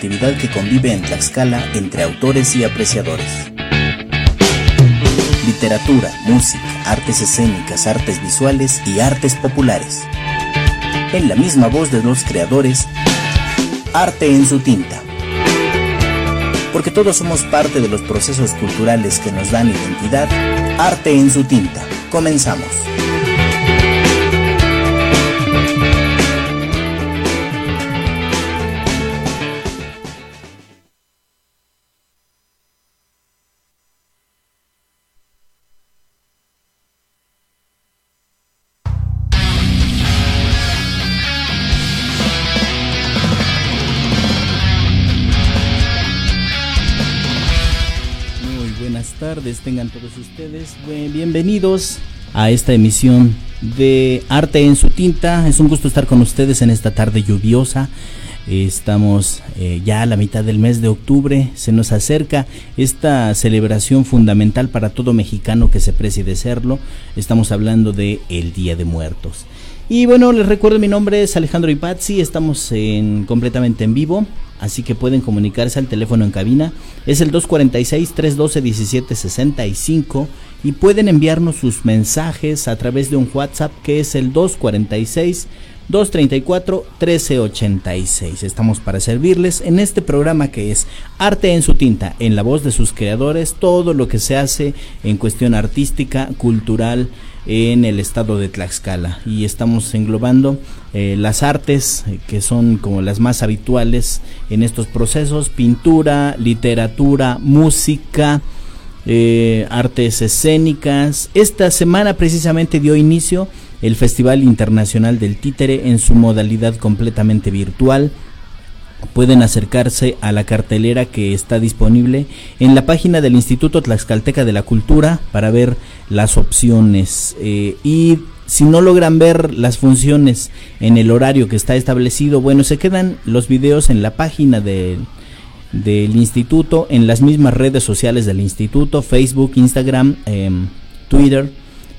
actividad que convive en Tlaxcala entre autores y apreciadores. Literatura, música, artes escénicas, artes visuales y artes populares. En la misma voz de los creadores, Arte en su tinta. Porque todos somos parte de los procesos culturales que nos dan identidad, Arte en su tinta. Comenzamos. Tengan todos ustedes. Bienvenidos a esta emisión de Arte en su tinta. Es un gusto estar con ustedes en esta tarde lluviosa. Estamos eh, ya a la mitad del mes de octubre, se nos acerca esta celebración fundamental para todo mexicano que se precie de serlo. Estamos hablando de el Día de Muertos. Y bueno, les recuerdo mi nombre es Alejandro Ipazzi, estamos en, completamente en vivo así que pueden comunicarse al teléfono en cabina. Es el 246-312-1765 y pueden enviarnos sus mensajes a través de un WhatsApp que es el 246 234 1386. Estamos para servirles en este programa que es Arte en su tinta, en la voz de sus creadores, todo lo que se hace en cuestión artística, cultural, en el estado de Tlaxcala y estamos englobando eh, las artes eh, que son como las más habituales en estos procesos, pintura, literatura, música, eh, artes escénicas. Esta semana precisamente dio inicio el Festival Internacional del Títere en su modalidad completamente virtual pueden acercarse a la cartelera que está disponible en la página del Instituto Tlaxcalteca de la Cultura para ver las opciones. Eh, y si no logran ver las funciones en el horario que está establecido, bueno, se quedan los videos en la página del instituto, en las mismas redes sociales del instituto, Facebook, Instagram, em, Twitter,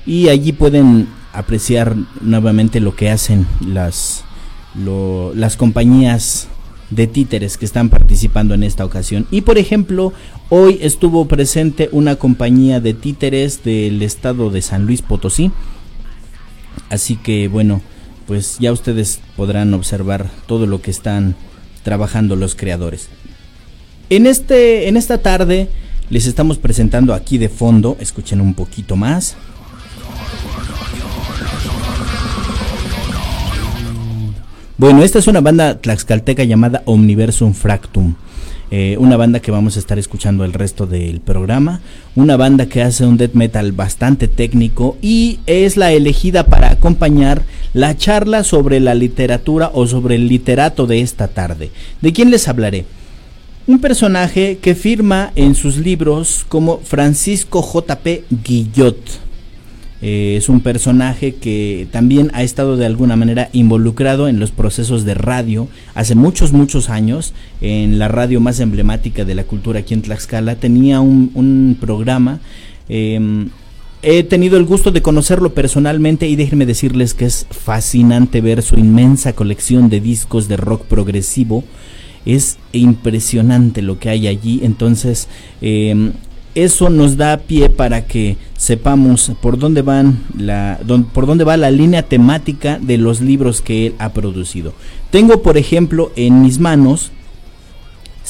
y allí pueden apreciar nuevamente lo que hacen las, las compañías de títeres que están participando en esta ocasión. Y por ejemplo, hoy estuvo presente una compañía de títeres del estado de San Luis Potosí. Así que bueno, pues ya ustedes podrán observar todo lo que están trabajando los creadores. En este en esta tarde les estamos presentando aquí de fondo, escuchen un poquito más. Bueno, esta es una banda tlaxcalteca llamada Omniversum Fractum. Eh, una banda que vamos a estar escuchando el resto del programa, una banda que hace un death metal bastante técnico y es la elegida para acompañar la charla sobre la literatura o sobre el literato de esta tarde. ¿De quién les hablaré? Un personaje que firma en sus libros como Francisco J.P. Guillot eh, es un personaje que también ha estado de alguna manera involucrado en los procesos de radio hace muchos, muchos años, en la radio más emblemática de la cultura aquí en Tlaxcala. Tenía un, programa. Em, he tenido el gusto de conocerlo personalmente y déjenme decirles que es fascinante ver su inmensa colección de discos de rock progresivo. Es impresionante lo que hay allí. Entonces, eh, eso nos da pie para que sepamos por dónde van la por dónde va la línea temática de los libros que él ha producido. Tengo, por ejemplo, en mis manos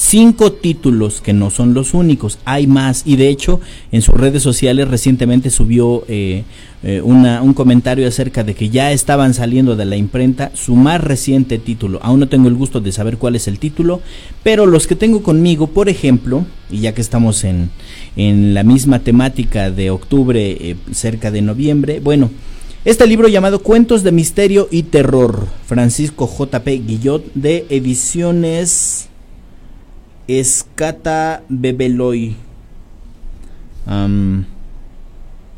cinco títulos que no son los únicos, hay más y de hecho en sus redes sociales recientemente subió eh, eh, un comentario acerca de que ya estaban saliendo de la imprenta su más reciente título. Aún no tengo el gusto de saber cuál es el título, pero los que tengo conmigo, por ejemplo, y ya que estamos en, en la misma temática de octubre, eh, cerca de noviembre, bueno, este libro llamado Cuentos de Misterio y Terror, Francisco J.P. Guillot, de ediciones Escata Bebeloy.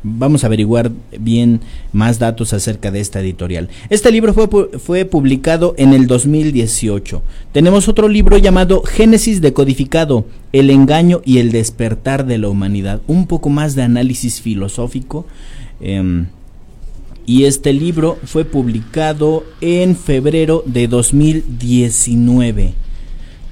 vamos a averiguar bien más datos acerca de esta editorial. Este libro fue, fue publicado en el 2018. Tenemos otro libro llamado Génesis decodificado, el engaño y el despertar de la humanidad. Un poco más de análisis filosófico. Em, y este libro fue publicado en febrero de 2019.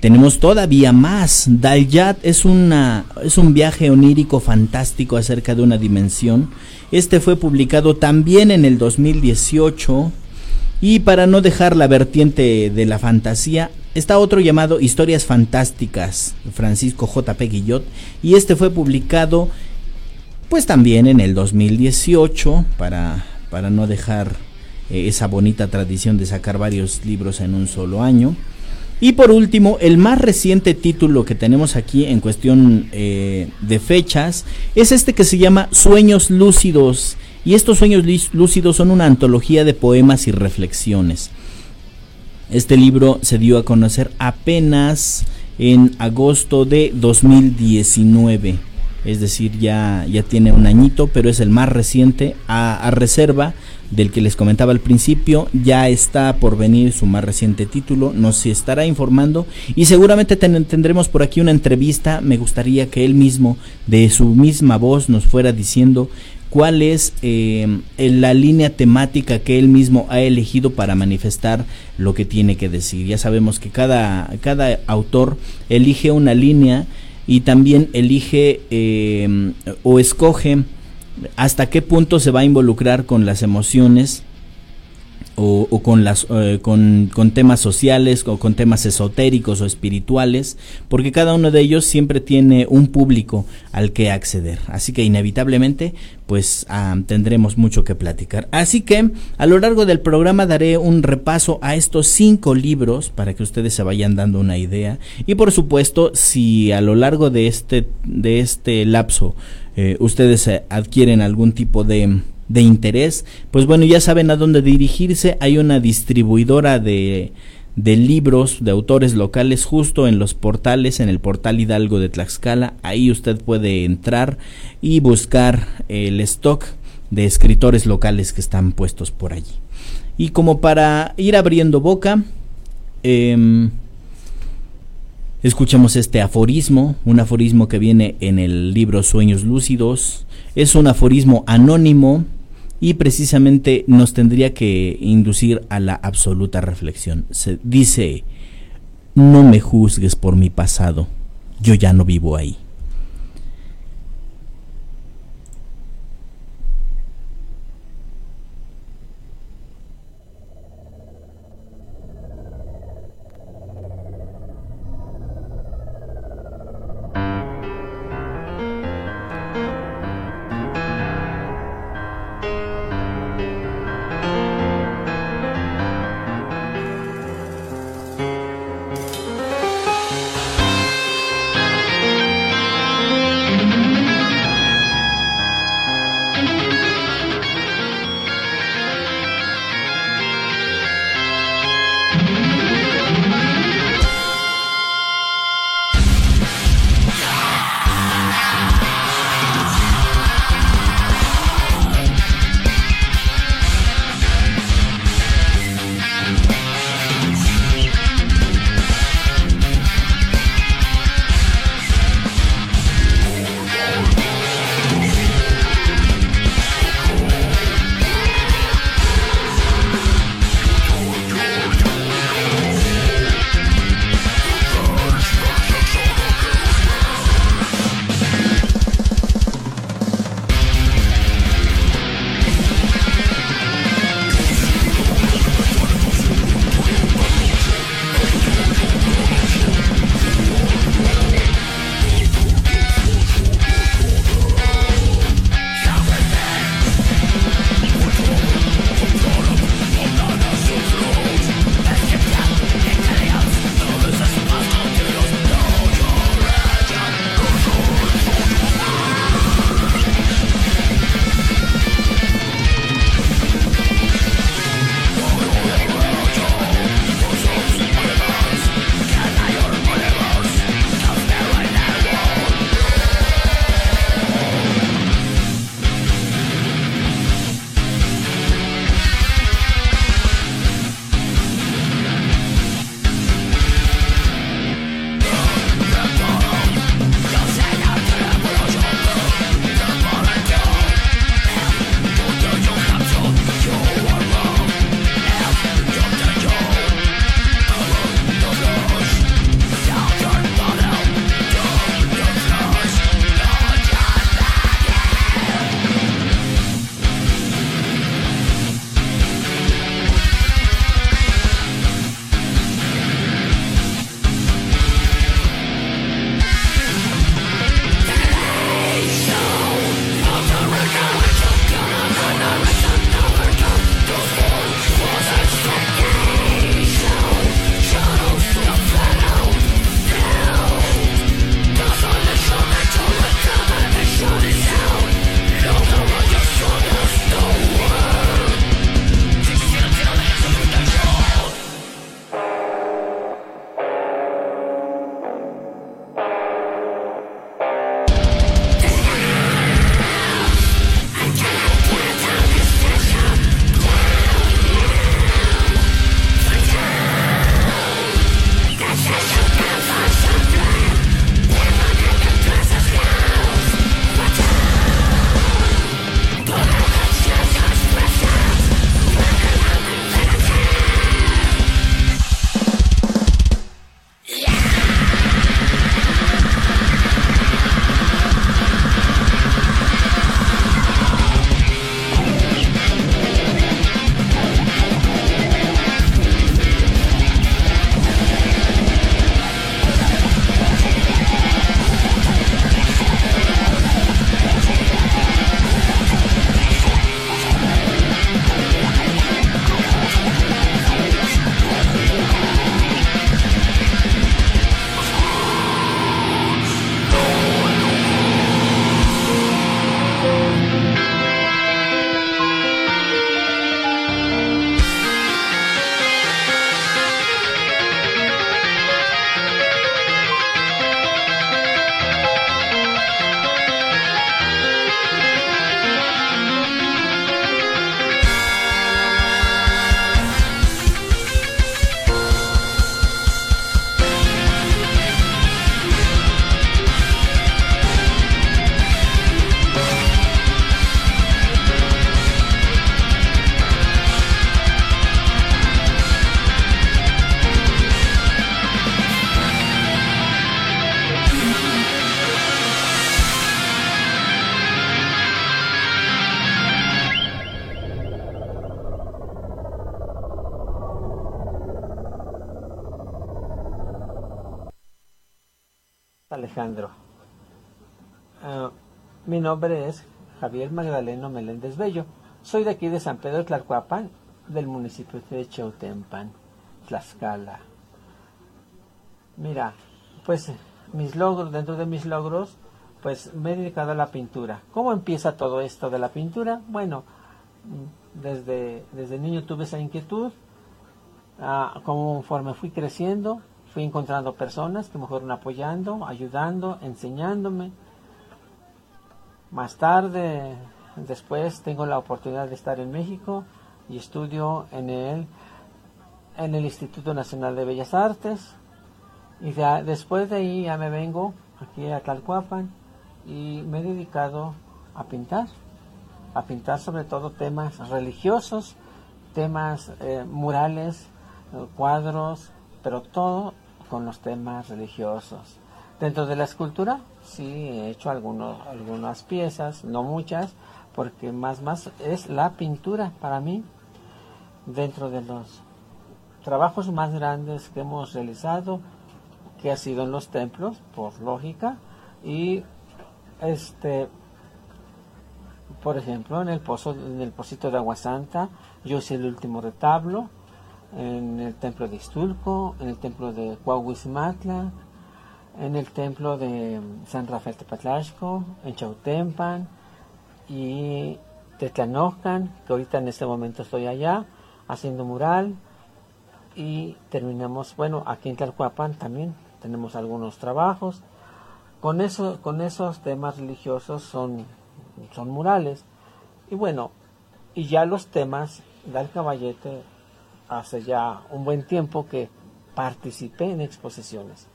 Tenemos todavía más. Dalyat es, una, es un viaje onírico fantástico acerca de una dimensión. Este fue publicado también en el 2018. Y para no dejar la vertiente de la fantasía, está otro llamado Historias Fantásticas, Francisco J. P. Guillot. Y este fue publicado pues también en el 2018 para, para no dejar eh, esa bonita tradición de sacar varios libros en un solo año. Y por último, el más reciente título que tenemos aquí en cuestión eh, de fechas es este que se llama Sueños Lúcidos. Y estos sueños lúcidos son una antología de poemas y reflexiones. Este libro se dio a conocer apenas en agosto de 2019. Es decir, ya, ya tiene un añito, pero es el más reciente a reserva del que les comentaba al principio. Ya está por venir su más reciente título, nos estará informando y seguramente tendremos por aquí una entrevista. Me gustaría que él mismo, de su misma voz, nos fuera diciendo cuál es eh, la línea temática que él mismo ha elegido para manifestar lo que tiene que decir. Ya sabemos que cada, cada autor elige una línea y también elige eh, o escoge hasta qué punto se va a involucrar con las emociones o, con, las, eh, con, temas sociales o con temas esotéricos o espirituales, porque cada uno de ellos siempre tiene un público al que acceder. Así que inevitablemente pues ah, tendremos mucho que platicar. Así que a lo largo del programa daré un repaso a estos cinco libros para que ustedes se vayan dando una idea. Y por supuesto, si a lo largo de este, de este lapso eh, ustedes eh, adquieren algún tipo de, de interés, pues bueno, ya saben a dónde dirigirse. Hay una distribuidora de, de libros de autores locales justo en los portales, en el portal Hidalgo de Tlaxcala. Ahí usted puede entrar y buscar el stock de escritores locales que están puestos por allí. Y como para ir abriendo boca, eh, Escuchamos este aforismo, un aforismo que viene en el libro Sueños Lúcidos. Es un aforismo anónimo y precisamente nos tendría que inducir a la absoluta reflexión. Se dice, no me juzgues por mi pasado, yo ya no vivo ahí. Alejandro. Ah, mi nombre es Javier Magdaleno Meléndez Bello. Soy de aquí de San Pedro Tlalcuapan, del municipio de Chautempan, Tlaxcala. Mira, pues mis logros, dentro de mis logros, pues me he dedicado a la pintura. ¿Cómo empieza todo esto de la pintura? Bueno, desde, desde niño tuve esa inquietud. Ah, conforme fui creciendo, fui encontrando personas que me fueron apoyando, ayudando, enseñándome. Más tarde, después, tengo la oportunidad de estar en México y estudio en el, en el Instituto Nacional de Bellas Artes. Y después de ahí ya me vengo aquí a Tlalcuapan y me he dedicado a pintar, a pintar sobre todo temas religiosos, temas eh, murales, eh, cuadros, pero todo con los temas religiosos. Dentro de la escultura, sí, he hecho algunos, algunas piezas, no muchas, porque más más es la pintura para mí. Dentro de los trabajos más grandes que hemos realizado, que ha sido en los templos, por lógica, y este, por ejemplo, en el pozo, en el pocito de Agua Santa, yo hice el último retablo, en el templo de Istulco, en el templo de Cuauhizmatla, en el templo de San Rafael Tepatlashco, en Chautempan y Tetlanocan, que ahorita en este momento estoy allá haciendo mural y terminamos, bueno, aquí en Tlalcuapan también tenemos algunos trabajos. Con, eso, con esos temas religiosos son, son murales. Y bueno, y ya los temas del caballete hace ya un buen tiempo que participé en exposiciones.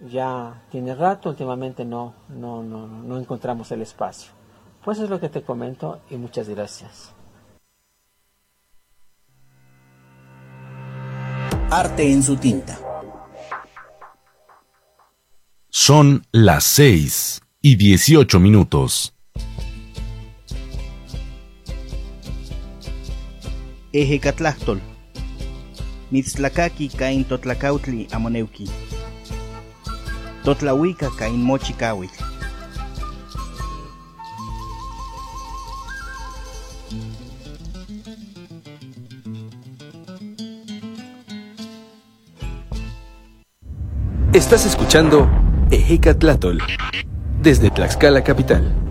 Ya tiene rato, últimamente no, no, no, no encontramos el espacio. Pues es lo que te comento y muchas gracias. Arte en su tinta. Son las 6 y 18 minutos. Ejecatlachtol. Mitzlacaqui cain totlacautli amoneuki. Totlahuica cain mochicauitl. Estás escuchando Ejecatlatol desde Tlaxcala Capital.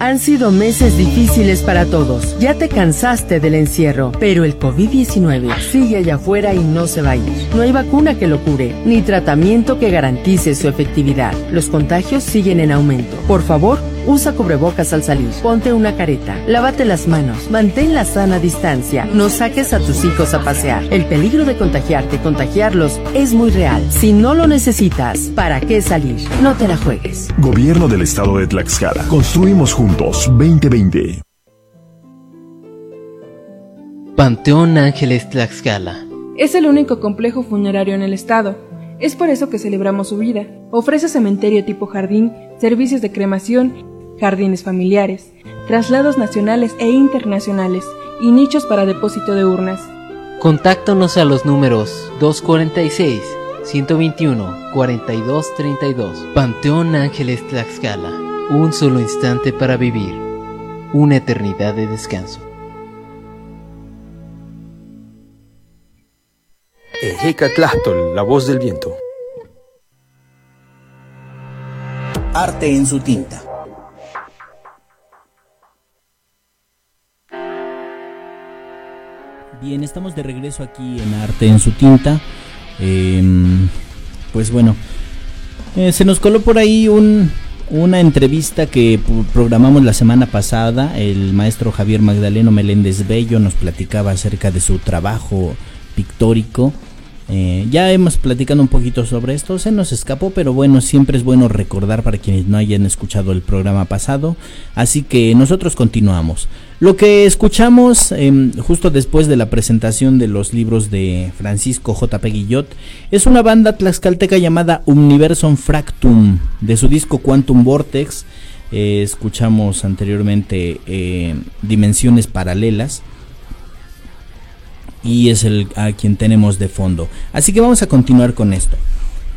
Han sido meses difíciles para todos. Ya te cansaste del encierro, pero el COVID-19 sigue allá afuera y no se va a ir. No hay vacuna que lo cure, ni tratamiento que garantice su efectividad. Los contagios siguen en aumento. Por favor, Usa cubrebocas al salir. Ponte una careta. Lávate las manos. Mantén la sana distancia. No saques a tus hijos a pasear. El peligro de contagiarte y contagiarlos es muy real. Si no lo necesitas, ¿para qué salir? No te la juegues. Gobierno del Estado de Tlaxcala. Construimos juntos 2020. Panteón Ángeles Tlaxcala. Es el único complejo funerario en el estado. Es por eso que celebramos su vida. Ofrece cementerio tipo jardín, servicios de cremación jardines familiares, traslados nacionales e internacionales y nichos para depósito de urnas. Contáctanos a los números 246 121 4232 Panteón Ángeles Tlaxcala. Un solo instante para vivir. Una eternidad de descanso. Ejeca la voz del viento. Arte en su tinta Bien, estamos de regreso aquí en Arte en su tinta. Em, pues bueno, eh, se nos coló por ahí un, una entrevista que programamos la semana pasada. El maestro Javier Magdaleno Meléndez Bello nos platicaba acerca de su trabajo pictórico eh, ya hemos platicado un poquito sobre esto, se nos escapó, pero bueno, siempre es bueno recordar para quienes no hayan escuchado el programa pasado. Así que nosotros continuamos. Lo que escuchamos em, justo después de la presentación de los libros de Francisco J. Guillot es una banda tlaxcalteca llamada Universum Fractum, de su disco Quantum Vortex. Eh, escuchamos anteriormente eh, Dimensiones Paralelas y es el a quien tenemos de fondo. Así que vamos a continuar con esto.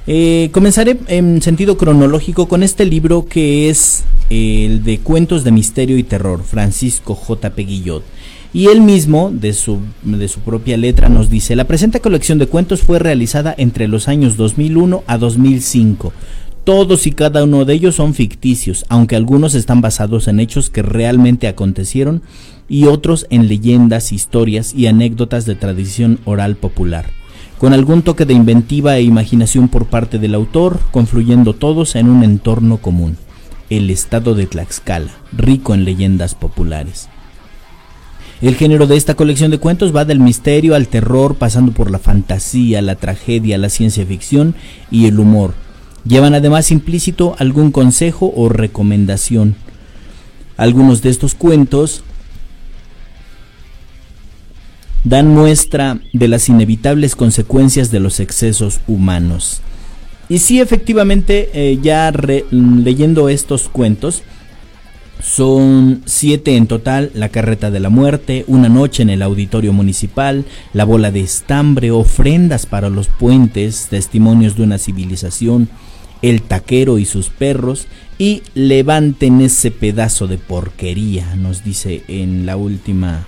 Eh, comenzaré en sentido cronológico con este libro que es el de Cuentos de Misterio y Terror, Francisco J. Peguillot. Y él mismo, de su, de su propia letra, nos dice, la presente colección de cuentos fue realizada entre los años 2001 a 2005. Todos y cada uno de ellos son ficticios, aunque algunos están basados en hechos que realmente acontecieron y otros en leyendas, historias y anécdotas de tradición oral popular con algún toque de inventiva e imaginación por parte del autor, confluyendo todos en un entorno común, el estado de Tlaxcala, rico en leyendas populares. El género de esta colección de cuentos va del misterio al terror, pasando por la fantasía, la tragedia, la ciencia ficción y el humor. Llevan además implícito algún consejo o recomendación. Algunos de estos cuentos dan muestra de las inevitables consecuencias de los excesos humanos. Y sí, efectivamente, eh, ya leyendo estos cuentos, son siete en total, La carreta de la muerte, Una noche en el auditorio municipal, La bola de estambre, Ofrendas para los puentes, Testimonios de una civilización, El taquero y sus perros, y Levanten ese pedazo de porquería, nos dice en la última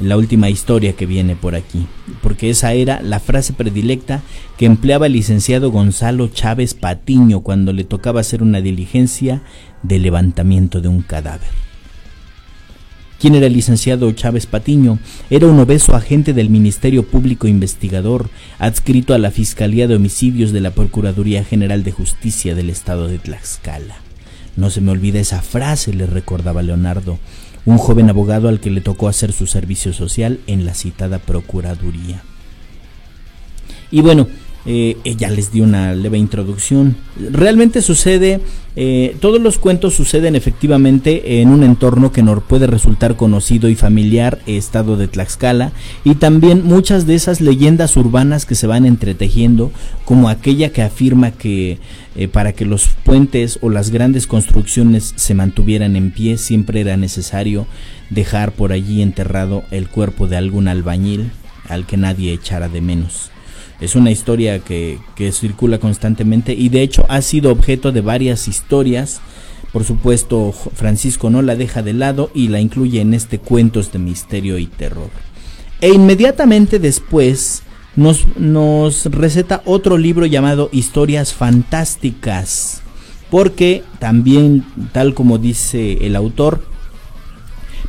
la última historia que viene por aquí, porque esa era la frase predilecta que empleaba el licenciado Gonzalo Chávez Patiño cuando le tocaba hacer una diligencia de levantamiento de un cadáver. ¿Quién era el licenciado Chávez Patiño? Era un obeso agente del Ministerio Público Investigador, adscrito a la Fiscalía de Homicidios de la Procuraduría General de Justicia del Estado de Tlaxcala. No se me olvida esa frase, le recordaba Leonardo un joven abogado al que le tocó hacer su servicio social en la citada Procuraduría. Y bueno, eh, ella les dio una leve introducción. Realmente sucede, eh, todos los cuentos suceden efectivamente en un entorno que nos puede resultar conocido y familiar, estado de Tlaxcala, y también muchas de esas leyendas urbanas que se van entretejiendo, como aquella que afirma que eh, para que los puentes o las grandes construcciones se mantuvieran en pie siempre era necesario dejar por allí enterrado el cuerpo de algún albañil al que nadie echara de menos. Es una historia que, circula constantemente y de hecho ha sido objeto de varias historias. Por supuesto, Francisco no la deja de lado y la incluye en este Cuentos de Misterio y Terror. E inmediatamente después nos, nos receta otro libro llamado Historias Fantásticas. Porque también, tal como dice el autor,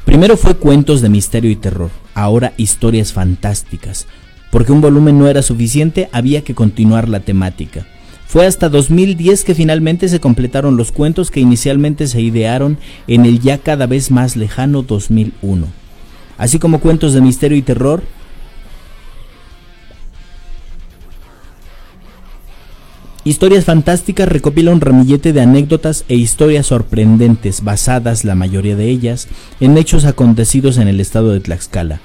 primero fue Cuentos de Misterio y Terror, ahora Historias Fantásticas porque un volumen no era suficiente, había que continuar la temática. Fue hasta 2010 que finalmente se completaron los cuentos que inicialmente se idearon en el ya cada vez más lejano 2001. Así como cuentos de misterio y terror, Historias Fantásticas recopila un ramillete de anécdotas e historias sorprendentes, basadas, la mayoría de ellas, en hechos acontecidos en el estado de Tlaxcala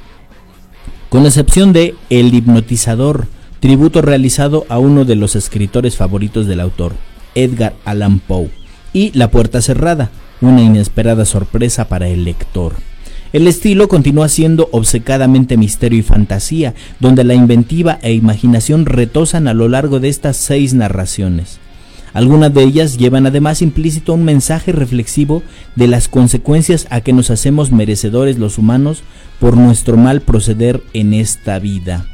con excepción de El hipnotizador, tributo realizado a uno de los escritores favoritos del autor, Edgar Allan Poe, y La puerta cerrada, una inesperada sorpresa para el lector. El estilo continúa siendo obcecadamente misterio y fantasía, donde la inventiva e imaginación retosan a lo largo de estas seis narraciones. Algunas de ellas llevan además implícito un mensaje reflexivo de las consecuencias a que nos hacemos merecedores los humanos por nuestro mal proceder en esta vida.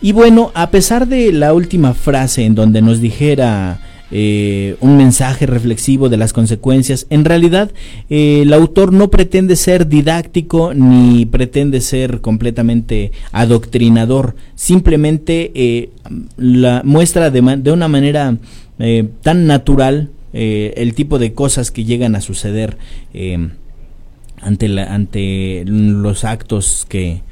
Y bueno, a pesar de la última frase en donde nos dijera eh, un mensaje reflexivo de las consecuencias. En realidad, eh, el autor no pretende ser didáctico ni pretende ser completamente adoctrinador. Simplemente eh, la muestra de, una manera tan natural el tipo de cosas que llegan a suceder ante los actos que,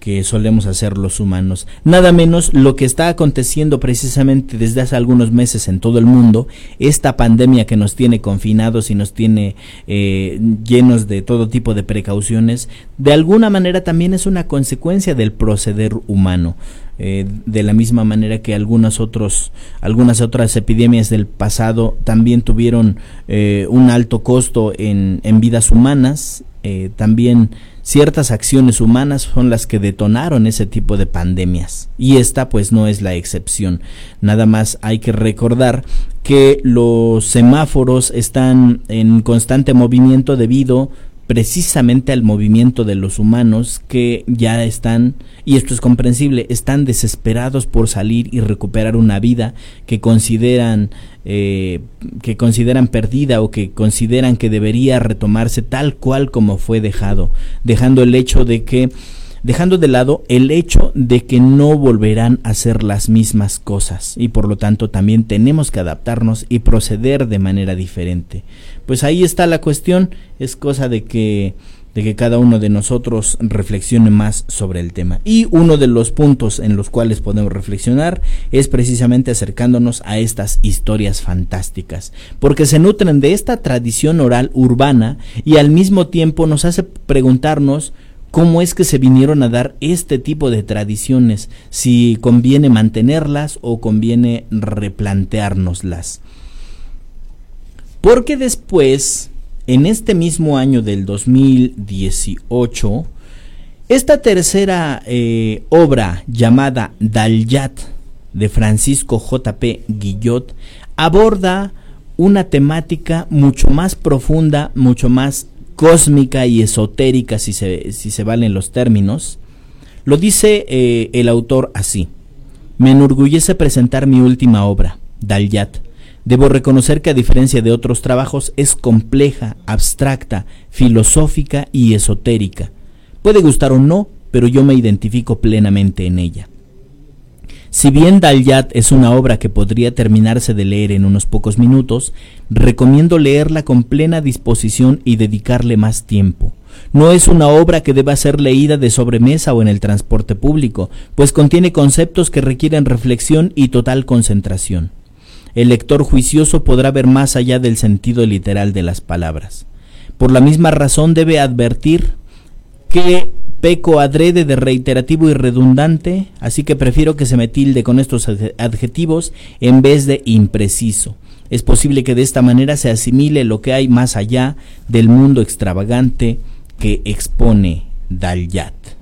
que solemos hacer los humanos. Nada menos lo que está aconteciendo precisamente desde hace algunos meses en todo el mundo, esta pandemia que nos tiene confinados y nos tiene llenos de todo tipo de precauciones, de alguna manera también es una consecuencia del proceder humano. Eh, de la misma manera que algunas, otros, algunas otras epidemias del pasado también tuvieron eh, un alto costo en, en vidas humanas, eh, también ciertas acciones humanas son las que detonaron ese tipo de pandemias y esta pues no es la excepción. Nada más hay que recordar que los semáforos están en constante movimiento debido precisamente al movimiento de los humanos que ya están, y esto es comprensible, están desesperados por salir y recuperar una vida que consideran eh, que consideran perdida o que consideran que debería retomarse tal cual como fue dejado, dejando el hecho de que dejando de lado el hecho de que no volverán a ser las mismas cosas y por lo tanto también tenemos que adaptarnos y proceder de manera diferente. Pues ahí está la cuestión, es cosa de que de que cada uno de nosotros reflexione más sobre el tema. Y uno de los puntos en los cuales podemos reflexionar es precisamente acercándonos a estas historias fantásticas, porque se nutren de esta tradición oral urbana y al mismo tiempo nos hace preguntarnos cómo es que se vinieron a dar este tipo de tradiciones, si conviene mantenerlas o conviene replanteárnoslas. Porque después, en este mismo año del 2018, esta tercera eh, obra llamada Dalyat de Francisco J.P. Guillot aborda una temática mucho más profunda, mucho más cósmica y esotérica, si se, si se valen los términos, lo dice eh, el autor así. Me enorgullece presentar mi última obra, Dalyat. Debo reconocer que a diferencia de otros trabajos es compleja, abstracta, filosófica y esotérica. Puede gustar o no, pero yo me identifico plenamente en ella. Si bien Dalyat es una obra que podría terminarse de leer en unos pocos minutos, recomiendo leerla con plena disposición y dedicarle más tiempo. No es una obra que deba ser leída de sobremesa o en el transporte público, pues contiene conceptos que requieren reflexión y total concentración. El lector juicioso podrá ver más allá del sentido literal de las palabras. Por la misma razón debe advertir que Peco adrede de reiterativo y redundante, así que prefiero que se me tilde con estos adjetivos en vez de impreciso. Es posible que de esta manera se asimile lo que hay más allá del mundo extravagante que expone Dalyat.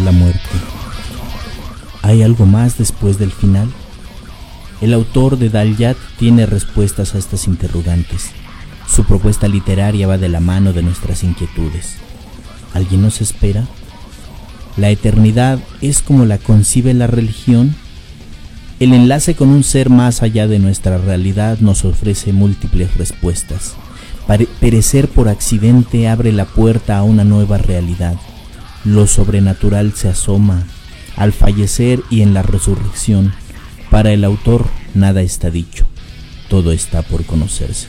La muerte? ¿Hay algo más después del final? El autor de Dalyat tiene respuestas a estas interrogantes. Su propuesta literaria va de la mano de nuestras inquietudes. ¿Alguien nos espera? ¿La eternidad es como la concibe la religión? El enlace con un ser más allá de nuestra realidad nos ofrece múltiples respuestas. perecer por accidente abre la puerta a una nueva realidad lo sobrenatural se asoma al fallecer y en la resurrección. Para el autor nada está dicho, todo está por conocerse.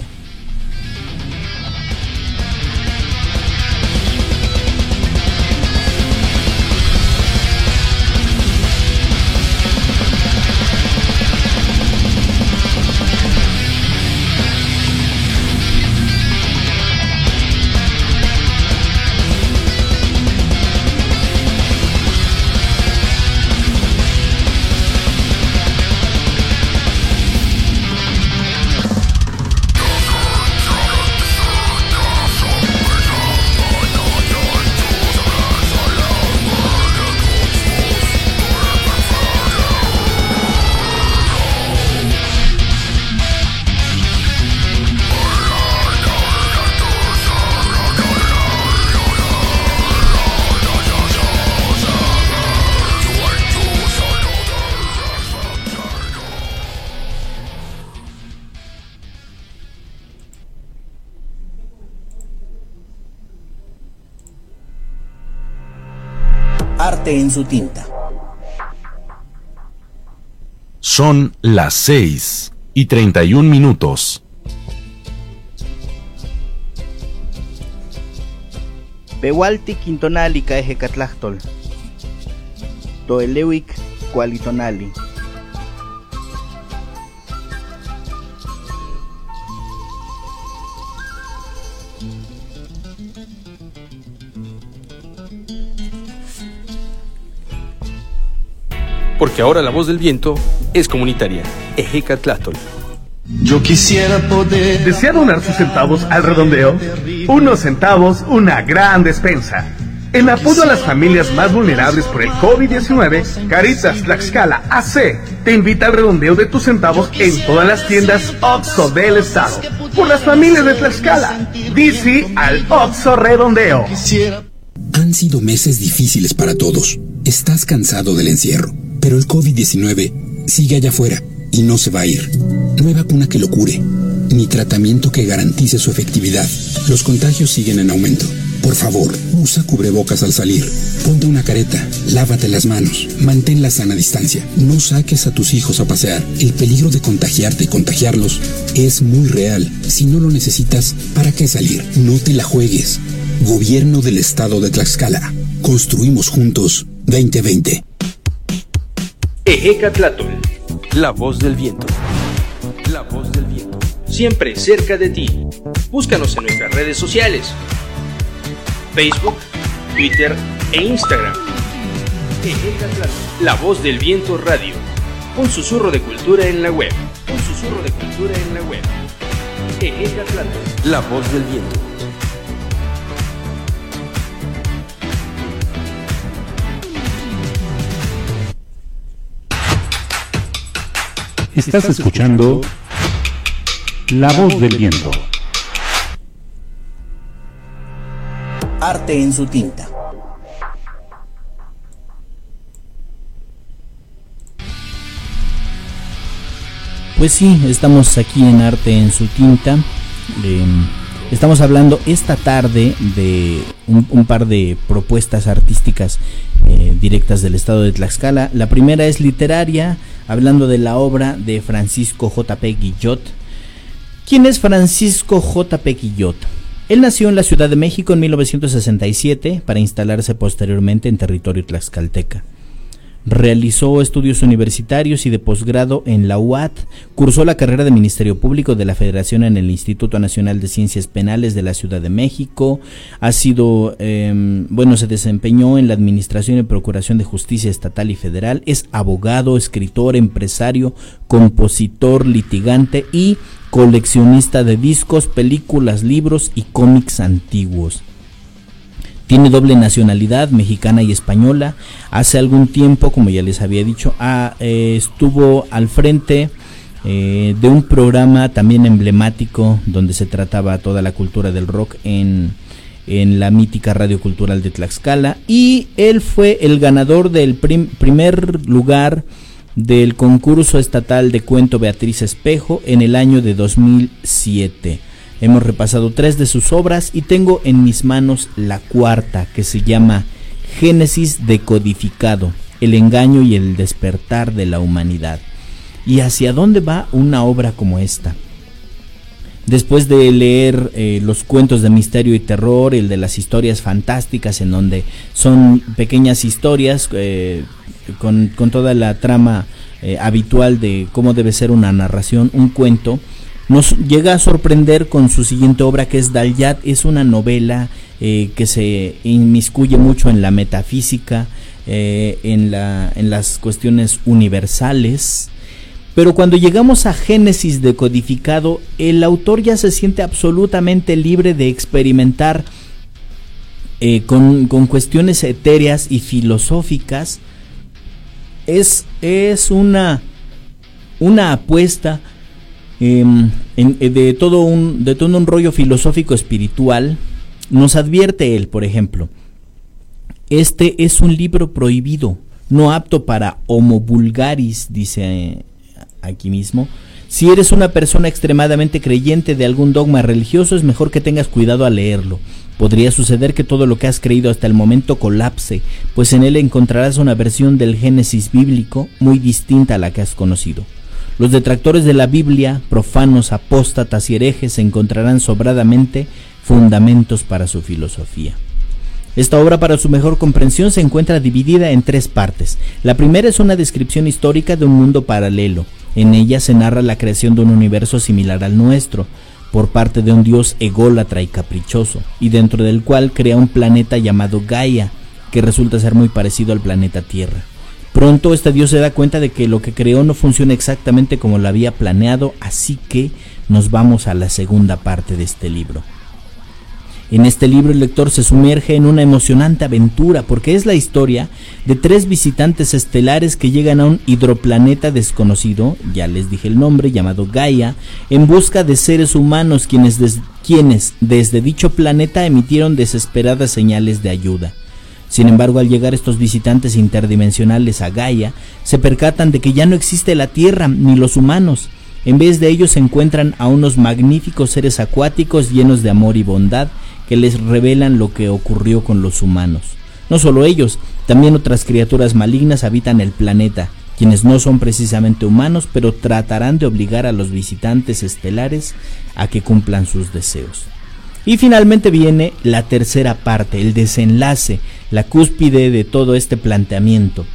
Su tinta. Son las 6 y 31 minutos. Pehualti quintonali caeje catlachtol. Toeleuic cualitonali. Porque ahora la voz del viento es comunitaria. Ejeca Tlátol. Yo quisiera poder. ¿Desea donar sus centavos al redondeo? Unos centavos, una gran despensa. En apoyo a las familias más vulnerables por el COVID-19, Caritas Tlaxcala AC te invita al redondeo de tus centavos en todas las tiendas OXO del estado. Por las familias de Tlaxcala, DC al OXO Redondeo. Han sido meses difíciles para todos. Estás cansado del encierro, pero el COVID-19 sigue allá afuera y no se va a ir. No hay vacuna que lo cure, ni tratamiento que garantice su efectividad. Los contagios siguen en aumento. Por favor, usa cubrebocas al salir. Ponte una careta, lávate las manos, mantén la sana distancia. No saques a tus hijos a pasear. El peligro de contagiarte y contagiarlos es muy real. Si no lo necesitas, ¿para qué salir? No te la juegues. Gobierno del Estado de Tlaxcala. Construimos juntos 2020. Ejeca Tlátol. La voz del viento. La voz del viento. Siempre cerca de ti. Búscanos en nuestras redes sociales. Facebook, Twitter e Instagram. Ejeca Tlátol. La voz del viento radio. Un susurro de cultura en la web. Un susurro de cultura en la web. Ejeca Tlátol. La voz del viento. Estás escuchando La Voz del Viento. Arte en su tinta. Pues sí, estamos aquí en Arte en su tinta. Eh, estamos hablando esta tarde de un, par de propuestas artísticas eh, directas del estado de Tlaxcala. La primera es literaria, hablando de la obra de Francisco J.P. Guillot. ¿Quién es Francisco J.P. Guillot? Él nació en la Ciudad de México en 1967 para instalarse posteriormente en territorio tlaxcalteca. Realizó estudios universitarios y de posgrado en la UAT. Cursó la carrera de Ministerio Público de la Federación en el Instituto Nacional de Ciencias Penales de la Ciudad de México. Ha sido, eh, bueno, se desempeñó en la Administración y Procuración de Justicia Estatal y Federal. Es abogado, escritor, empresario, compositor, litigante y coleccionista de discos, películas, libros y cómics antiguos. Tiene doble nacionalidad, mexicana y española. Hace algún tiempo, como ya les había dicho, ah, eh, estuvo al frente eh, de un programa también emblemático donde se trataba toda la cultura del rock en, en la mítica Radio Cultural de Tlaxcala. Y él fue el ganador del prim- primer lugar del concurso estatal de cuento Beatriz Espejo en el año de 2007. Hemos repasado tres de sus obras y tengo en mis manos la cuarta que se llama Génesis decodificado, el engaño y el despertar de la humanidad. ¿Y hacia dónde va una obra como esta? Después de leer eh, los cuentos de misterio y terror, el de las historias fantásticas, en donde son pequeñas historias eh, con, con toda la trama eh, habitual de cómo debe ser una narración, un cuento, nos llega a sorprender con su siguiente obra que es Dalyat, es una novela eh, que se inmiscuye mucho en la metafísica, eh, en, la, en las cuestiones universales, pero cuando llegamos a Génesis decodificado, el autor ya se siente absolutamente libre de experimentar eh, con, con cuestiones etéreas y filosóficas. Es, es una, una apuesta em, eh, de, todo un, de todo un rollo filosófico espiritual. Nos advierte él, por ejemplo, este es un libro prohibido, no apto para homo vulgaris, dice eh, aquí mismo. Si eres una persona extremadamente creyente de algún dogma religioso, es mejor que tengas cuidado al leerlo. Podría suceder que todo lo que has creído hasta el momento colapse, pues en él encontrarás una versión del Génesis bíblico muy distinta a la que has conocido. Los detractores de la Biblia, profanos, apóstatas y herejes encontrarán sobradamente fundamentos para su filosofía. Esta obra para su mejor comprensión se encuentra dividida en tres partes. La primera es una descripción histórica de un mundo paralelo. En ella se narra la creación de un universo similar al nuestro, por parte de un dios ególatra y caprichoso, y dentro del cual crea un planeta llamado Gaia, que resulta ser muy parecido al planeta Tierra. Pronto este dios se da cuenta de que lo que creó no funciona exactamente como lo había planeado, así que nos vamos a la segunda parte de este libro. En este libro el lector se sumerge en una emocionante aventura porque es la historia de tres visitantes estelares que llegan a un hidroplaneta desconocido, ya les dije el nombre, llamado Gaia, en busca de seres humanos quienes, quienes desde dicho planeta emitieron desesperadas señales de ayuda. Sin embargo, al llegar estos visitantes interdimensionales a Gaia, se percatan de que ya no existe la Tierra ni los humanos. En vez de ellos se encuentran a unos magníficos seres acuáticos llenos de amor y bondad, que les revelan lo que ocurrió con los humanos. No solo ellos, también otras criaturas malignas habitan el planeta, quienes no son precisamente humanos, pero tratarán de obligar a los visitantes estelares a que cumplan sus deseos. Y finalmente viene la tercera parte, el desenlace, la cúspide de todo este planteamiento.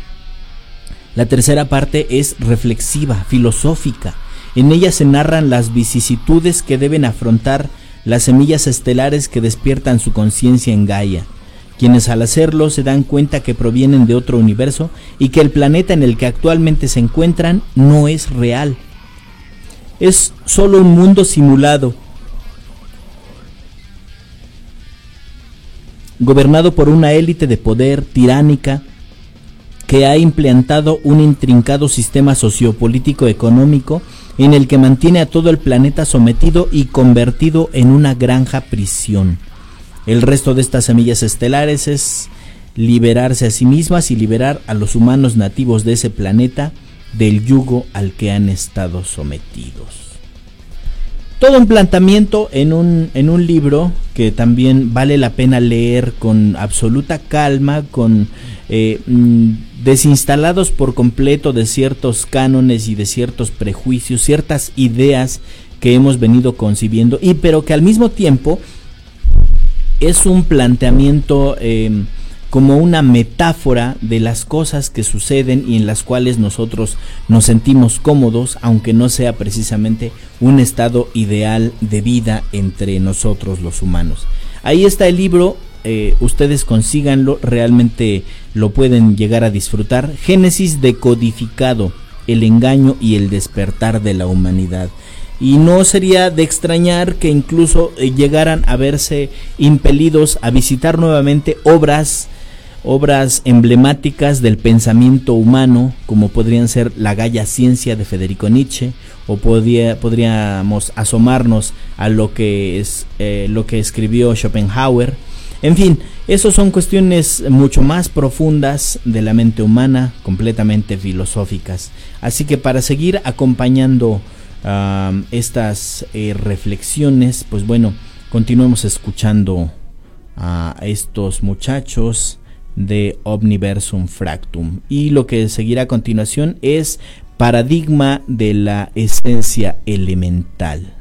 La tercera parte es reflexiva, filosófica. En ella se narran las vicisitudes que deben afrontar las semillas estelares que despiertan su conciencia en Gaia, quienes al hacerlo se dan cuenta que provienen de otro universo y que el planeta en el que actualmente se encuentran no es real. Es solo un mundo simulado, gobernado por una élite de poder tiránica que ha implantado un intrincado sistema sociopolítico económico en el que mantiene a todo el planeta sometido y convertido en una granja prisión. El resto de estas semillas estelares es liberarse a sí mismas y liberar a los humanos nativos de ese planeta del yugo al que han estado sometidos. Todo un planteamiento en un, en un libro que también vale la pena leer con absoluta calma, con eh, mm, desinstalados por completo de ciertos cánones y de ciertos prejuicios, ciertas ideas que hemos venido concibiendo, y pero que al mismo tiempo es un planteamiento em, como una metáfora de las cosas que suceden y en las cuales nosotros nos sentimos cómodos, aunque no sea precisamente un estado ideal de vida entre nosotros los humanos. Ahí está el libro, eh, ustedes consíganlo, realmente lo pueden llegar a disfrutar. Génesis decodificado, el engaño y el despertar de la humanidad. Y no sería de extrañar que incluso eh, llegaran a verse impelidos a visitar nuevamente obras obras emblemáticas del pensamiento humano, como podrían ser La Galla Ciencia de Federico Nietzsche, o podría, podríamos asomarnos a lo que, es, eh, lo que escribió Schopenhauer. En fin, esas son cuestiones mucho más profundas de la mente humana, completamente filosóficas. Así que para seguir acompañando estas eh, reflexiones, pues bueno, continuemos escuchando a estos muchachos de Omniversum Fractum. Y lo que seguirá a continuación es paradigma de la esencia elemental.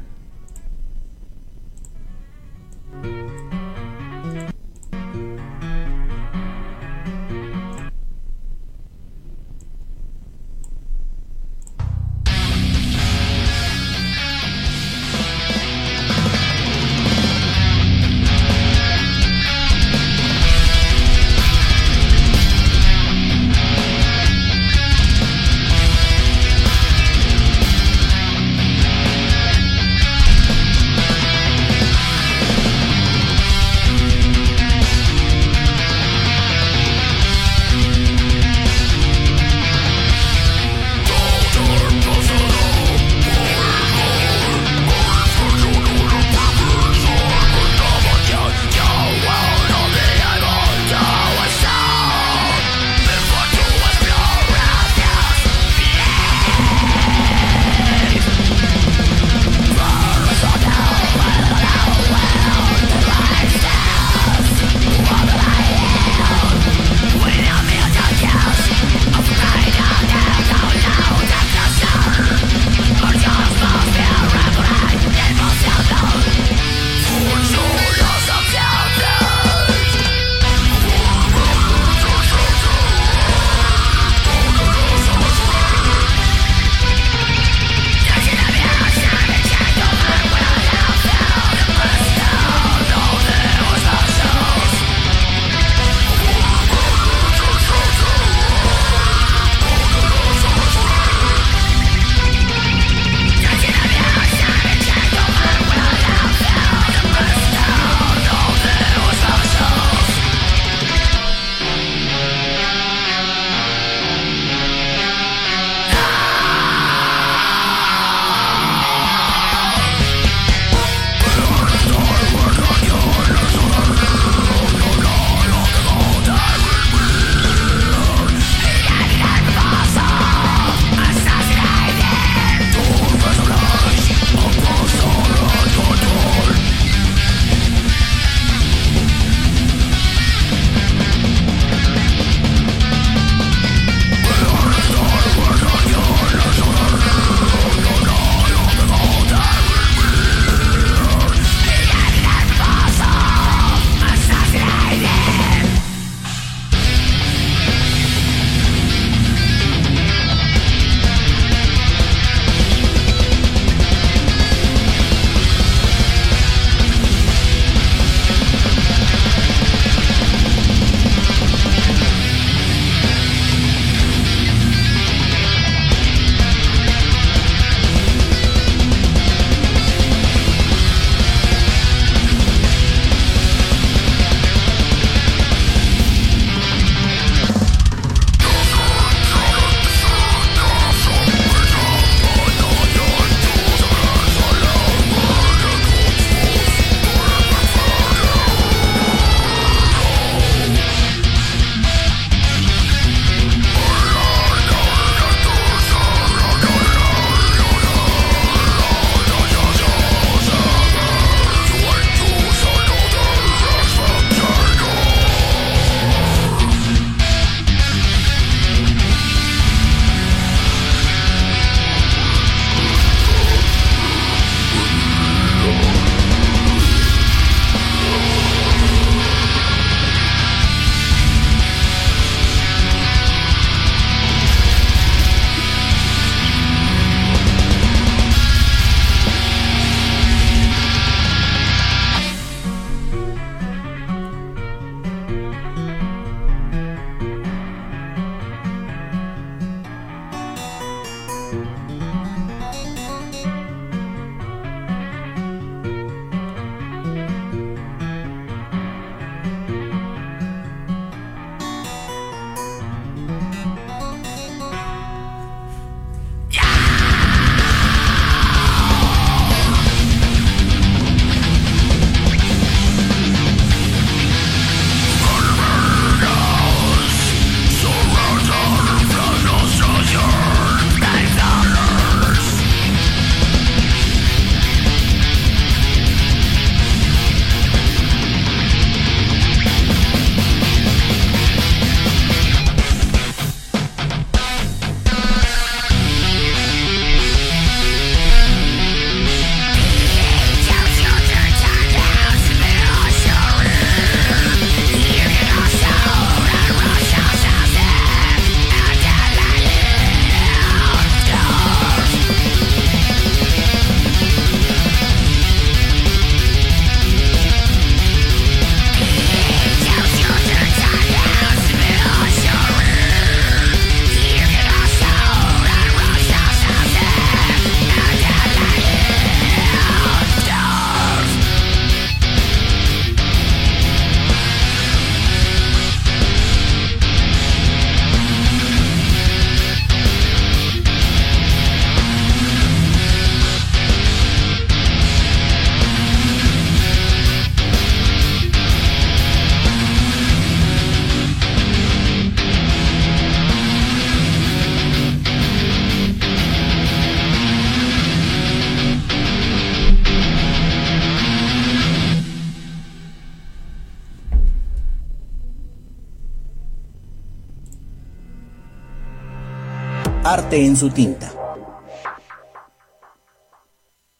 En su tinta.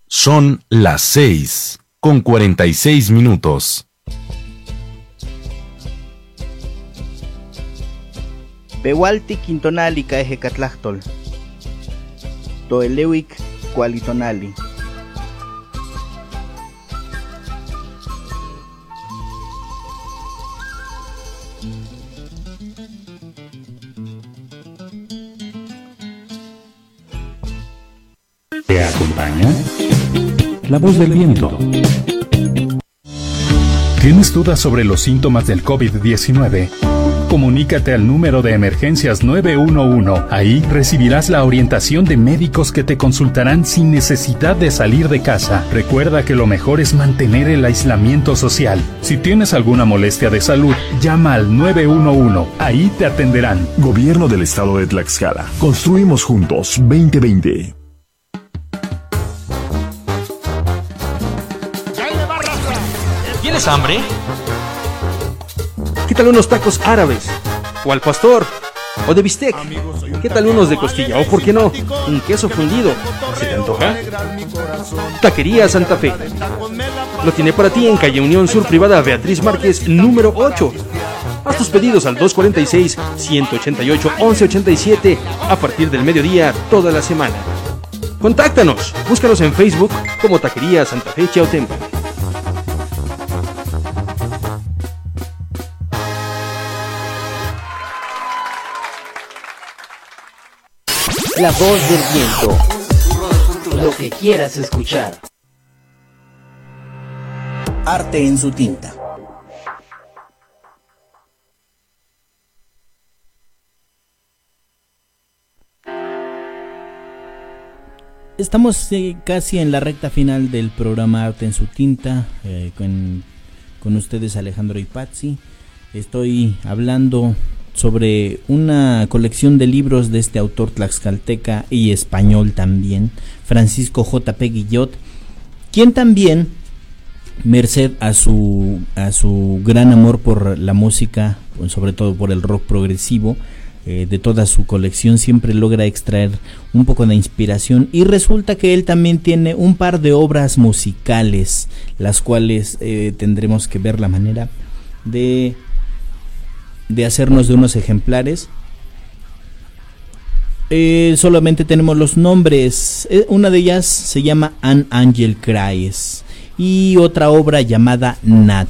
Son las 6 con 46 minutos. Bewalti quintonali caeje catlachtol. Toeleuic cualitonali. La voz del viento. ¿Tienes dudas sobre los síntomas del COVID-19? Comunícate al número de emergencias 911. Ahí recibirás la orientación de médicos que te consultarán sin necesidad de salir de casa. Recuerda que lo mejor es mantener el aislamiento social. Si tienes alguna molestia de salud, llama al 911. Ahí te atenderán. Gobierno del Estado de Tlaxcala. Construimos juntos 2020. Hambre? ¿Qué tal unos tacos árabes? ¿O al pastor? ¿O de bistec? ¿Qué tal unos de costilla? ¿O por qué no? Un queso fundido. ¿Se te antoja? Taquería Santa Fe. Lo tiene para ti en calle Unión Sur Privada Beatriz Márquez, número 8. Haz tus pedidos al 246-188-1187 a partir del mediodía toda la semana. Contáctanos. Búscanos en Facebook como Taquería Santa Fe Chautempo. La voz del viento. Lo que quieras escuchar. Arte en su tinta. Estamos eh, casi en la recta final del programa Arte en su tinta eh, con, con ustedes Alejandro y Patsy. Estoy hablando sobre una colección de libros de este autor tlaxcalteca y español también, Francisco J. P. Guillot, quien también, merced a su, a su gran amor por la música, sobre todo por el rock progresivo, eh, de toda su colección siempre logra extraer un poco de inspiración y resulta que él también tiene un par de obras musicales las cuales eh, tendremos que ver la manera de de hacernos de unos ejemplares. Eh, solamente tenemos los nombres. Eh, una de ellas se llama An Angel Cries y otra obra llamada Nat.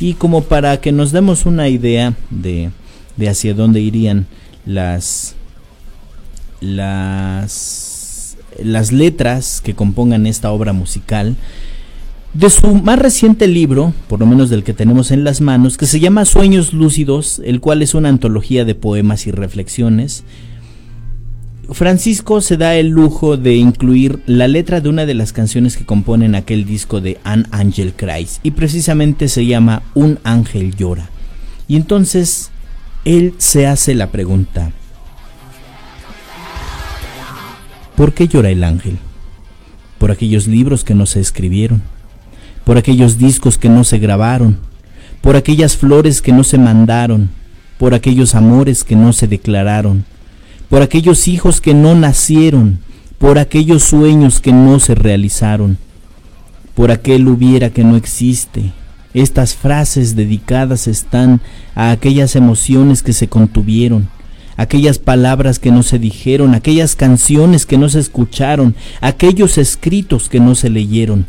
Y como para que nos demos una idea de, de hacia dónde irían las las las letras que compongan esta obra musical de su más reciente libro, por lo menos del que tenemos en las manos, que se llama Sueños Lúcidos, el cual es una antología de poemas y reflexiones. Francisco se da el lujo de incluir la letra de una de las canciones que componen aquel disco de An Angel Cries y precisamente se llama Un ángel llora. Y entonces él se hace la pregunta, ¿por qué llora el ángel? Por aquellos libros que no se escribieron, por aquellos discos que no se grabaron, por aquellas flores que no se mandaron, por aquellos amores que no se declararon, por aquellos hijos que no nacieron, por aquellos sueños que no se realizaron, por aquel hubiera que no existe, estas frases dedicadas están a aquellas emociones que se contuvieron, aquellas palabras que no se dijeron, aquellas canciones que no se escucharon, aquellos escritos que no se leyeron,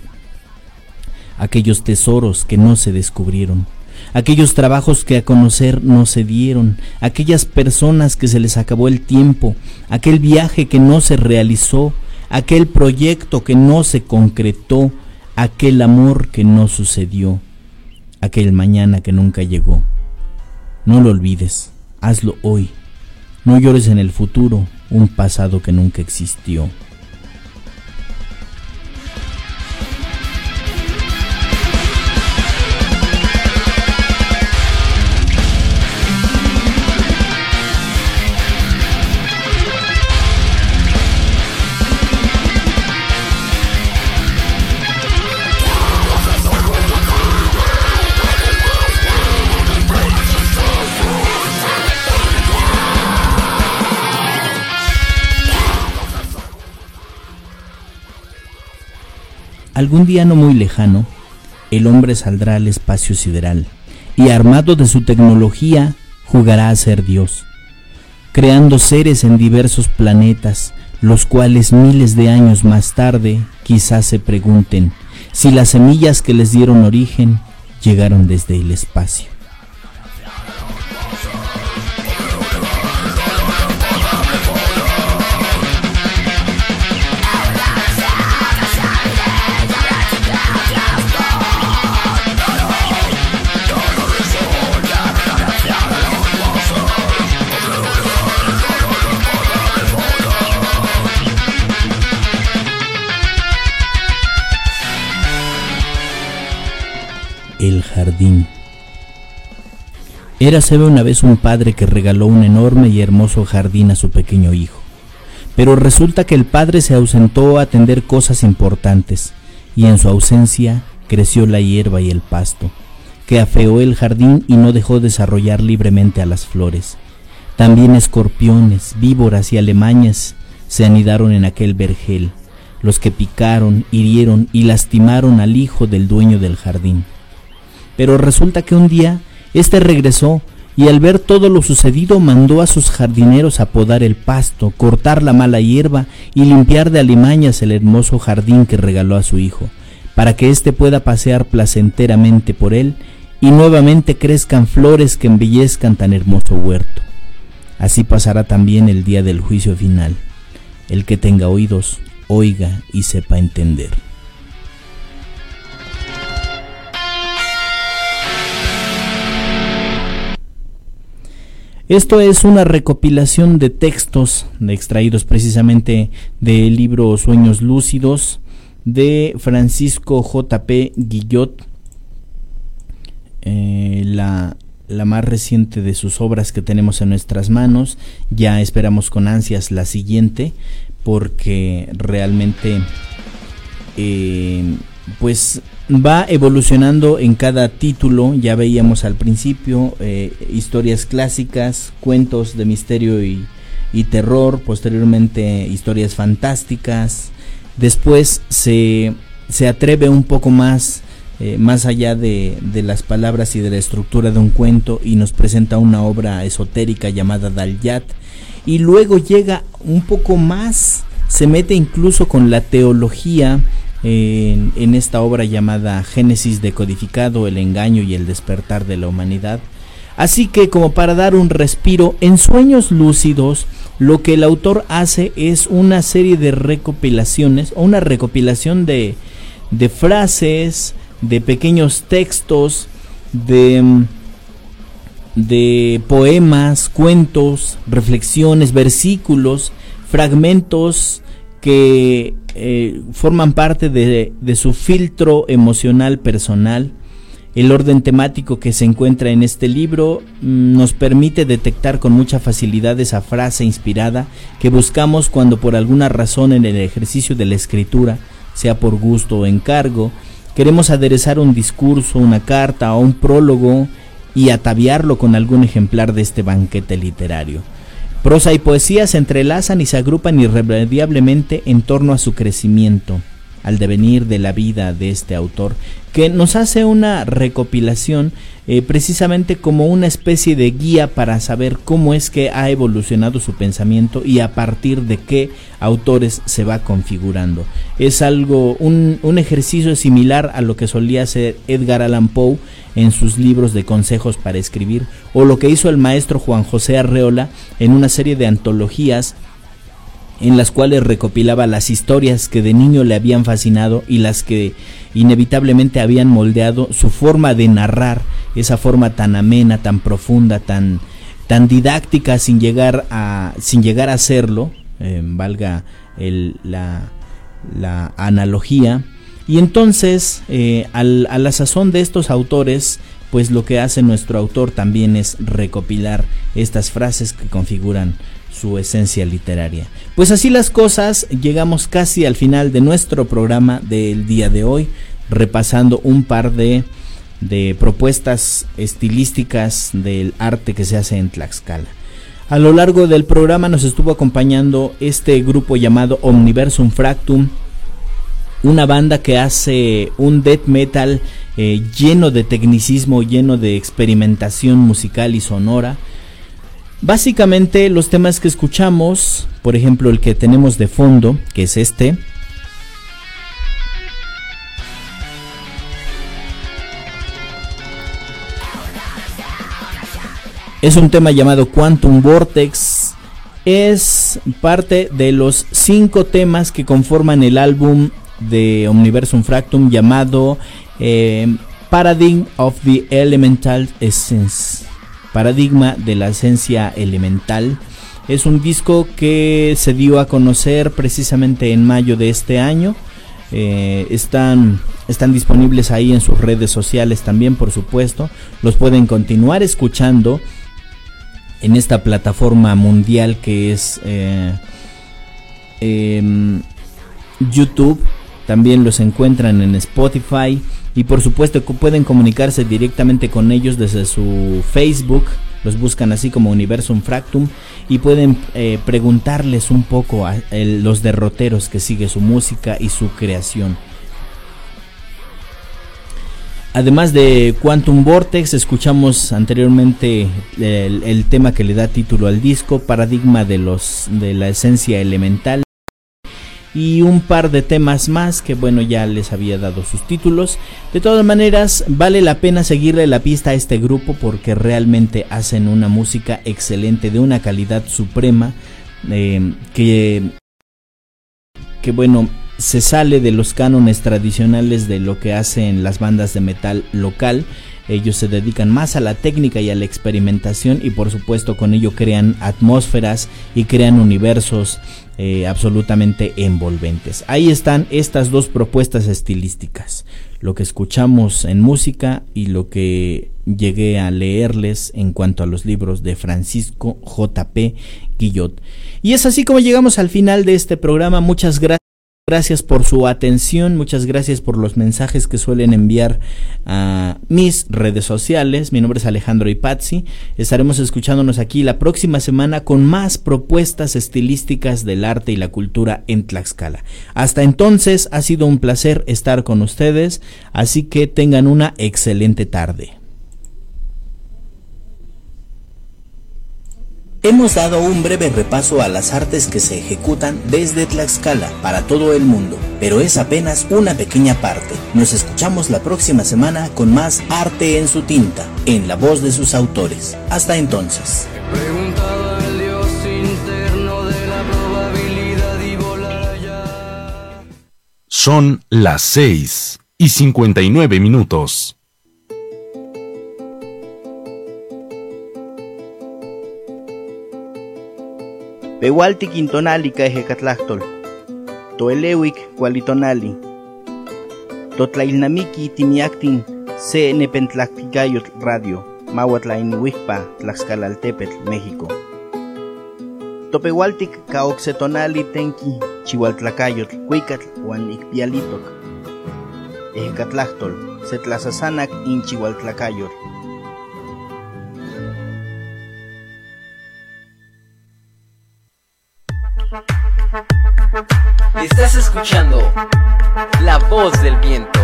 aquellos tesoros que no se descubrieron, aquellos trabajos que a conocer no se dieron, aquellas personas que se les acabó el tiempo, aquel viaje que no se realizó, aquel proyecto que no se concretó, aquel amor que no sucedió aquel mañana que nunca llegó. No lo olvides, hazlo hoy. No llores en el futuro, un pasado que nunca existió. Algún día no muy lejano, el hombre saldrá al espacio sideral y armado de su tecnología jugará a ser Dios, creando seres en diversos planetas, los cuales miles de años más tarde quizás se pregunten si las semillas que les dieron origen llegaron desde el espacio. Jardín. Érase una vez un padre que regaló un enorme y hermoso jardín a su pequeño hijo. Pero resulta que el padre se ausentó a atender cosas importantes, y en su ausencia creció la hierba y el pasto, que afeó el jardín y no dejó desarrollar libremente a las flores. También escorpiones, víboras y alemañas se anidaron en aquel vergel, los que picaron, hirieron y lastimaron al hijo del dueño del jardín. Pero resulta que un día éste regresó y al ver todo lo sucedido mandó a sus jardineros a podar el pasto, cortar la mala hierba y limpiar de alimañas el hermoso jardín que regaló a su hijo, para que éste pueda pasear placenteramente por él y nuevamente crezcan flores que embellezcan tan hermoso huerto. Así pasará también el día del juicio final. El que tenga oídos, oiga y sepa entender. Esto es una recopilación de textos extraídos precisamente del libro Sueños Lúcidos de Francisco J.P. Guillot, eh, la, la, más reciente de sus obras que tenemos en nuestras manos. Ya esperamos con ansias la siguiente porque realmente eh, pues va evolucionando en cada título, ya veíamos al principio eh, historias clásicas, cuentos de misterio y, terror, posteriormente historias fantásticas, después se, se atreve un poco más, eh, más allá de, de, las palabras y de la estructura de un cuento y nos presenta una obra esotérica llamada Dalyat, y luego llega un poco más, se mete incluso con la teología, en, esta obra llamada Génesis decodificado, el engaño y el despertar de la humanidad. Así que como para dar un respiro, en sueños lúcidos lo que el autor hace es una serie de recopilaciones o una recopilación de, de frases, de pequeños textos, de, de poemas, cuentos, reflexiones, versículos, fragmentos que eh, forman parte de, su filtro emocional personal el orden temático que se encuentra en este libro mm, nos permite detectar con mucha facilidad esa frase inspirada que buscamos cuando por alguna razón en el ejercicio de la escritura, sea por gusto o encargo, queremos aderezar un discurso, una carta o un prólogo y ataviarlo con algún ejemplar de este banquete literario. Prosa y poesía se entrelazan y se agrupan irremediablemente en torno a su crecimiento, al devenir de la vida de este autor, que nos hace una recopilación eh, precisamente como una especie de guía para saber cómo es que ha evolucionado su pensamiento y a partir de qué autores se va configurando. Es algo, un, un ejercicio similar a lo que solía hacer Edgar Allan Poe en sus libros de consejos para escribir, o lo que hizo el maestro Juan José Arreola en una serie de antologías en las cuales recopilaba las historias que de niño le habían fascinado y las que inevitablemente habían moldeado su forma de narrar, esa forma tan amena, tan profunda, tan, tan didáctica sin llegar a, sin llegar a hacerlo, eh, valga la, la, analogía. Y entonces, eh, al, a la sazón de estos autores, pues lo que hace nuestro autor también es recopilar estas frases que configuran su esencia literaria. Pues así las cosas, llegamos casi al final de nuestro programa del día de hoy, repasando un par de, propuestas estilísticas del arte que se hace en Tlaxcala. A lo largo del programa nos estuvo acompañando este grupo llamado Omniversum Fractum, una banda que hace un death metal eh, lleno de tecnicismo, lleno de experimentación musical y sonora. Básicamente los temas que escuchamos, por ejemplo el que tenemos de fondo, que es este, es un tema llamado Quantum Vortex. Es parte de los cinco temas que conforman el álbum de Omniversum Fractum llamado eh, Paradigm of the Elemental Essence paradigma de la esencia elemental. Es un disco que se dio a conocer precisamente en mayo de este año. Eh, están, están disponibles ahí en sus redes sociales también, por supuesto. Los pueden continuar escuchando en esta plataforma mundial que es eh, em, YouTube. También los encuentran en Spotify y por supuesto pueden comunicarse directamente con ellos desde su Facebook. Los buscan así como Universum Fractum y pueden eh, preguntarles un poco a los derroteros que sigue su música y su creación. Además de Quantum Vortex, escuchamos anteriormente el, el, tema que le da título al disco, Paradigma de los de la esencia elemental y un par de temas más que bueno ya les había dado sus títulos. De todas maneras vale la pena seguirle la pista a este grupo porque realmente hacen una música excelente de una calidad suprema eh, que, que bueno se sale de los cánones tradicionales de lo que hacen las bandas de metal local. Ellos se dedican más a la técnica y a la experimentación y por supuesto con ello crean atmósferas y crean universos eh, absolutamente envolventes. Ahí están estas dos propuestas estilísticas, lo que escuchamos en música y lo que llegué a leerles en cuanto a los libros de Francisco J.P. Guillot. Y es así como llegamos al final de este programa. Muchas gracias. Gracias por su atención, muchas gracias por los mensajes que suelen enviar a mis redes sociales. Mi nombre es Alejandro Ipazzi. Estaremos escuchándonos aquí la próxima semana con más propuestas estilísticas del arte y la cultura en Tlaxcala. Hasta entonces ha sido un placer estar con ustedes, así que tengan una excelente tarde. Hemos dado un breve repaso a las artes que se ejecutan desde Tlaxcala para todo el mundo, pero es apenas una pequeña parte. Nos escuchamos la próxima semana con más arte en su tinta, en la voz de sus autores. Hasta entonces. Son las 6 y 59 minutos. Pehualti quintonali caejecatlactol. Toelewik cualitonali. Totlailnamiki timiactin se nepentlacticayot radio. Mahuatlainihuipa, Tlaxcalaltepetl, México. Topehualtic caoxetonali tenki chihualtlacayotl, cuicatl, huan setlasasanak in chihualtlacayotl. Estás escuchando La Voz del Viento.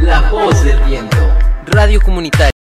La Voz del Viento. Radio Comunitaria